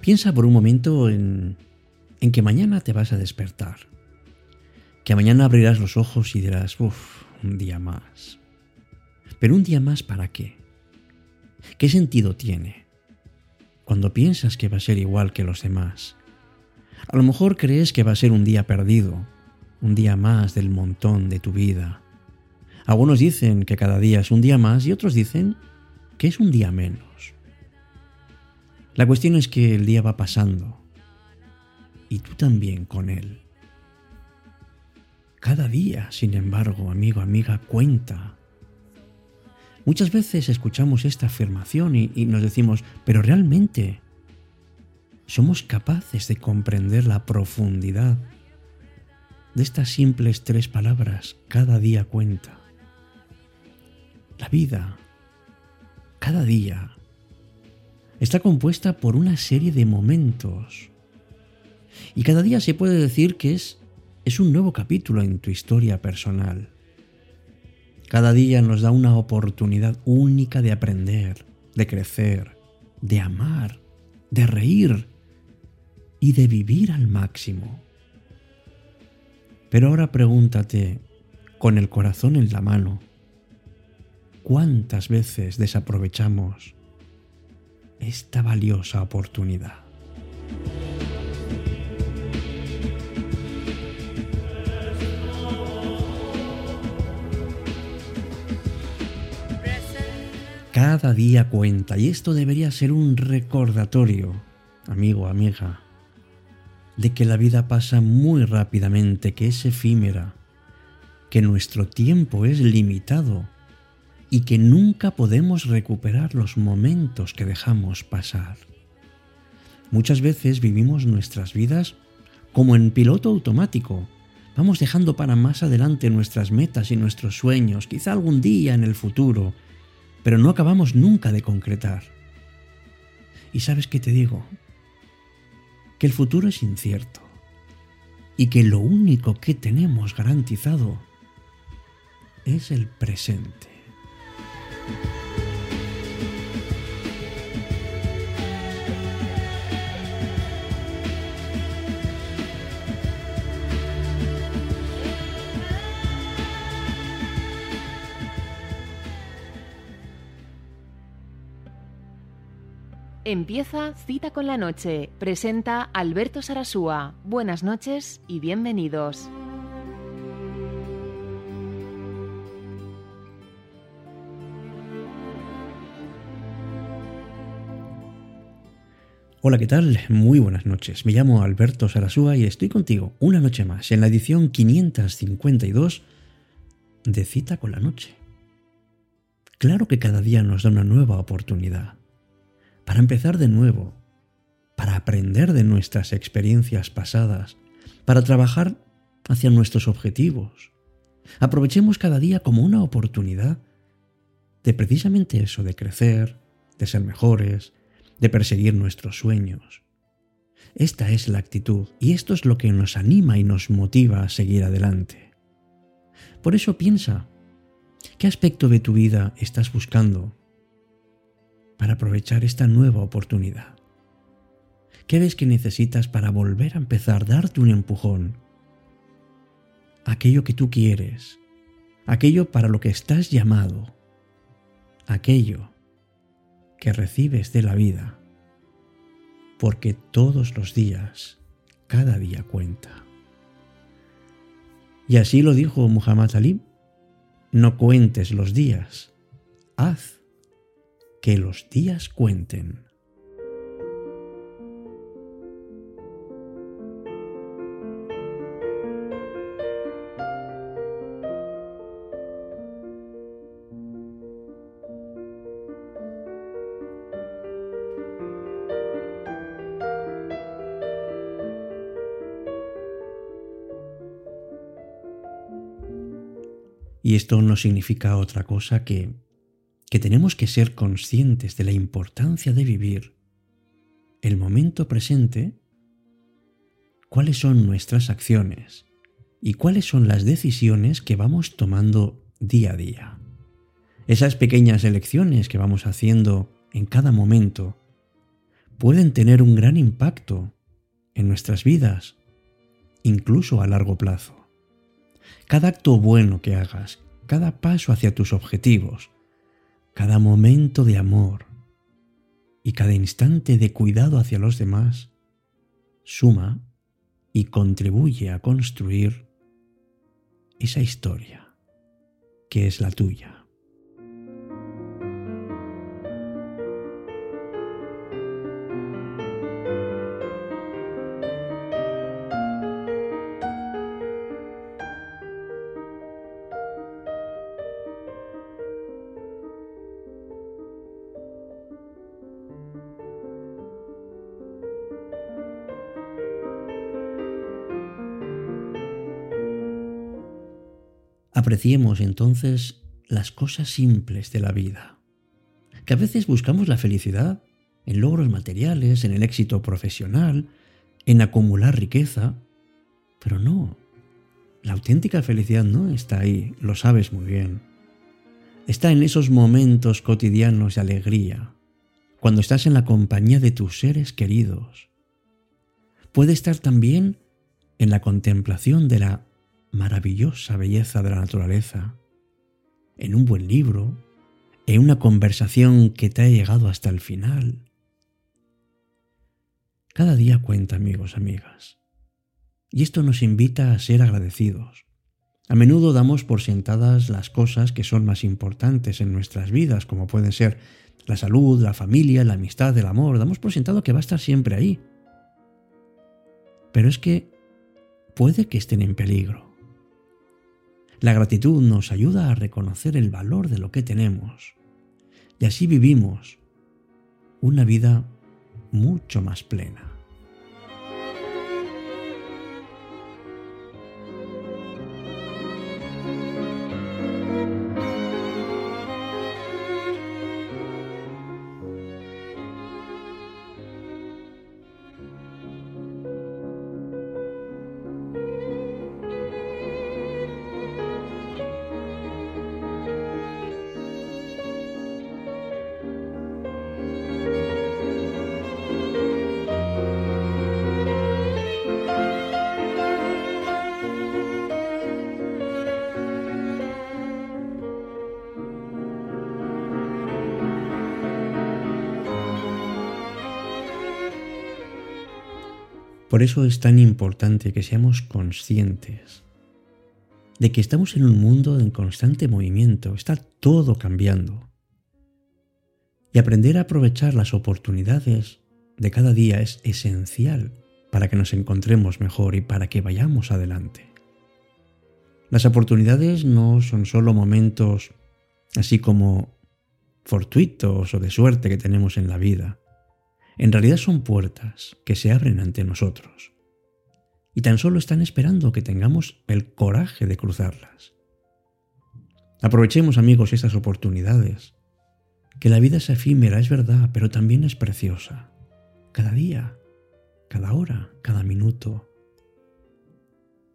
Piensa por un momento en, en que mañana te vas a despertar. Que mañana abrirás los ojos y dirás, uff, un día más. Pero un día más para qué? ¿Qué sentido tiene? Cuando piensas que va a ser igual que los demás. A lo mejor crees que va a ser un día perdido, un día más del montón de tu vida. Algunos dicen que cada día es un día más y otros dicen que es un día menos. La cuestión es que el día va pasando y tú también con él. Cada día, sin embargo, amigo, amiga, cuenta. Muchas veces escuchamos esta afirmación y, nos decimos, pero realmente somos capaces de comprender la profundidad de estas simples tres palabras, cada día cuenta. La vida, cada día, está compuesta por una serie de momentos. Y cada día se puede decir que es, es un nuevo capítulo en tu historia personal. Cada día nos da una oportunidad única de aprender, de crecer, de amar, de reír y de vivir al máximo. Pero ahora pregúntate, con el corazón en la mano, ¿cuántas veces desaprovechamos esta valiosa oportunidad? Cada día cuenta y esto debería ser un recordatorio, amigo, amiga, de que la vida pasa muy rápidamente, que es efímera, que nuestro tiempo es limitado y que nunca podemos recuperar los momentos que dejamos pasar. Muchas veces vivimos nuestras vidas como en piloto automático. Vamos dejando para más adelante nuestras metas y nuestros sueños, quizá algún día en el futuro, pero no acabamos nunca de concretar. ¿Y sabes qué te digo? que el futuro es incierto y que lo único que tenemos garantizado es el presente. Empieza Cita con la Noche. Presenta Alberto Sarasúa. Buenas noches y bienvenidos. Hola, ¿qué tal? Muy buenas noches. Me llamo Alberto Sarasúa y estoy contigo una noche más en la edición 552 de Cita con la Noche. Claro que cada día nos da una nueva oportunidad para empezar de nuevo, para aprender de nuestras experiencias pasadas, para trabajar hacia nuestros objetivos. Aprovechemos cada día como una oportunidad de precisamente eso, de crecer, de ser mejores, de perseguir nuestros sueños. Esta es la actitud y esto es lo que nos anima y nos motiva a seguir adelante. Por eso piensa, ¿qué aspecto de tu vida estás buscando para aprovechar esta nueva oportunidad? ¿Qué ves que necesitas para volver a empezar, darte un empujón? Aquello que tú quieres, aquello para lo que estás llamado, aquello que recibes de la vida, porque todos los días, cada día cuenta. Y así lo dijo Muhammad Ali, no cuentes los días, haz que los días cuenten. Y esto no significa otra cosa que que tenemos que ser conscientes de la importancia de vivir el momento presente, cuáles son nuestras acciones y cuáles son las decisiones que vamos tomando día a día. Esas pequeñas elecciones que vamos haciendo en cada momento pueden tener un gran impacto en nuestras vidas, incluso a largo plazo. Cada acto bueno que hagas, cada paso hacia tus objetivos, cada momento de amor y cada instante de cuidado hacia los demás, suma y contribuye a construir esa historia que es la tuya. Apreciemos entonces las cosas simples de la vida, que a veces buscamos la felicidad en logros materiales, en el éxito profesional, en acumular riqueza, pero no, la auténtica felicidad no está ahí, lo sabes muy bien. Está en esos momentos cotidianos de alegría, cuando estás en la compañía de tus seres queridos. Puede estar también en la contemplación de la maravillosa belleza de la naturaleza, en un buen libro, en una conversación que te ha llegado hasta el final. Cada día cuenta, amigos, amigas. Y esto nos invita a ser agradecidos. A menudo damos por sentadas las cosas que son más importantes en nuestras vidas, como pueden ser la salud, la familia, la amistad, el amor. Damos por sentado que va a estar siempre ahí. Pero es que puede que estén en peligro. La gratitud nos ayuda a reconocer el valor de lo que tenemos y así vivimos una vida mucho más plena. Por eso es tan importante que seamos conscientes de que estamos en un mundo en constante movimiento, está todo cambiando. Y aprender a aprovechar las oportunidades de cada día es esencial para que nos encontremos mejor y para que vayamos adelante. Las oportunidades no son solo momentos así como fortuitos o de suerte que tenemos en la vida en realidad son puertas que se abren ante nosotros y tan solo están esperando que tengamos el coraje de cruzarlas. Aprovechemos amigos estas oportunidades, que la vida es efímera, es verdad, pero también es preciosa. Cada día, cada hora, cada minuto.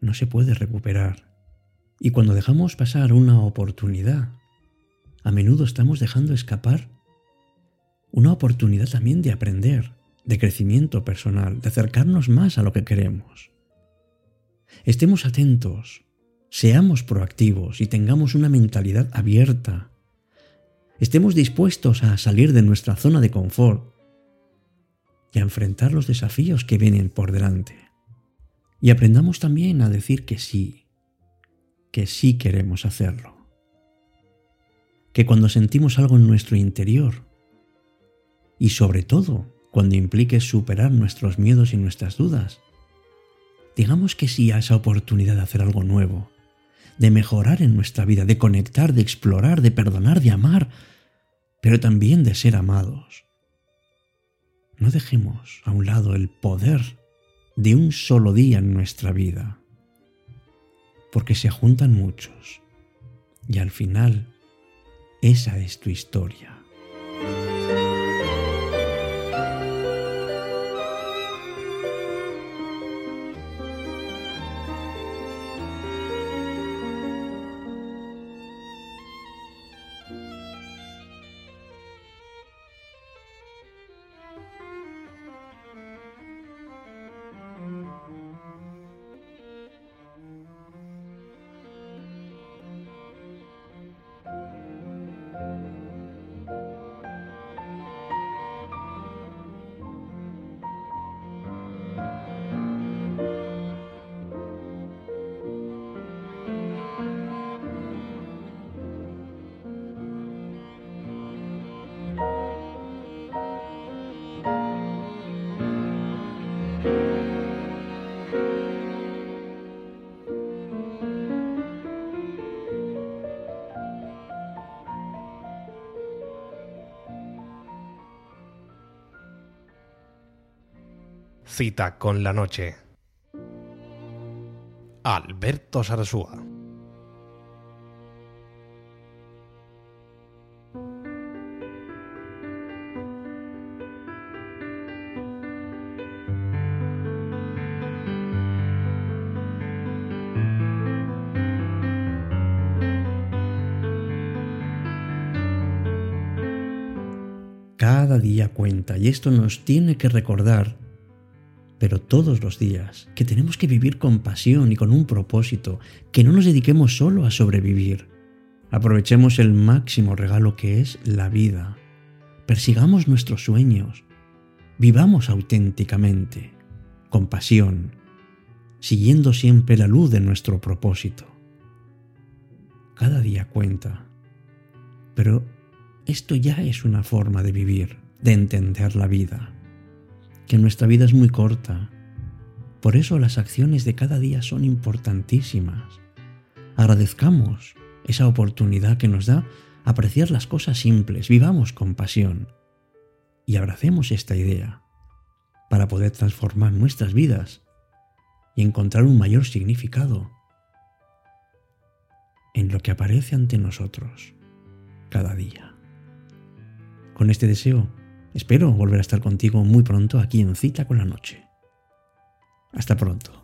No se puede recuperar. Y cuando dejamos pasar una oportunidad, a menudo estamos dejando escapar una oportunidad también de aprender, de crecimiento personal, de acercarnos más a lo que queremos. Estemos atentos, seamos proactivos y tengamos una mentalidad abierta. Estemos dispuestos a salir de nuestra zona de confort y a enfrentar los desafíos que vienen por delante. Y aprendamos también a decir que sí, que sí queremos hacerlo. Que cuando sentimos algo en nuestro interior, y sobre todo cuando implique superar nuestros miedos y nuestras dudas. Digamos que sí a esa oportunidad de hacer algo nuevo, de mejorar en nuestra vida, de conectar, de explorar, de perdonar, de amar, pero también de ser amados. No dejemos a un lado el poder de un solo día en nuestra vida, porque se juntan muchos y al final esa es tu historia. Cita con la noche. Alberto Sarasúa. Cada día cuenta y esto nos tiene que recordar, pero todos los días, que tenemos que vivir con pasión y con un propósito, que no nos dediquemos solo a sobrevivir. Aprovechemos el máximo regalo que es la vida. Persigamos nuestros sueños. Vivamos auténticamente, con pasión, siguiendo siempre la luz de nuestro propósito. Cada día cuenta, pero esto ya es una forma de vivir, de entender la vida. Que nuestra vida es muy corta. Por eso las acciones de cada día son importantísimas. Agradezcamos esa oportunidad que nos da apreciar las cosas simples, vivamos con pasión y abracemos esta idea para poder transformar nuestras vidas y encontrar un mayor significado en lo que aparece ante nosotros cada día. Con este deseo, espero volver a estar contigo muy pronto aquí en Cita con la Noche. Hasta pronto.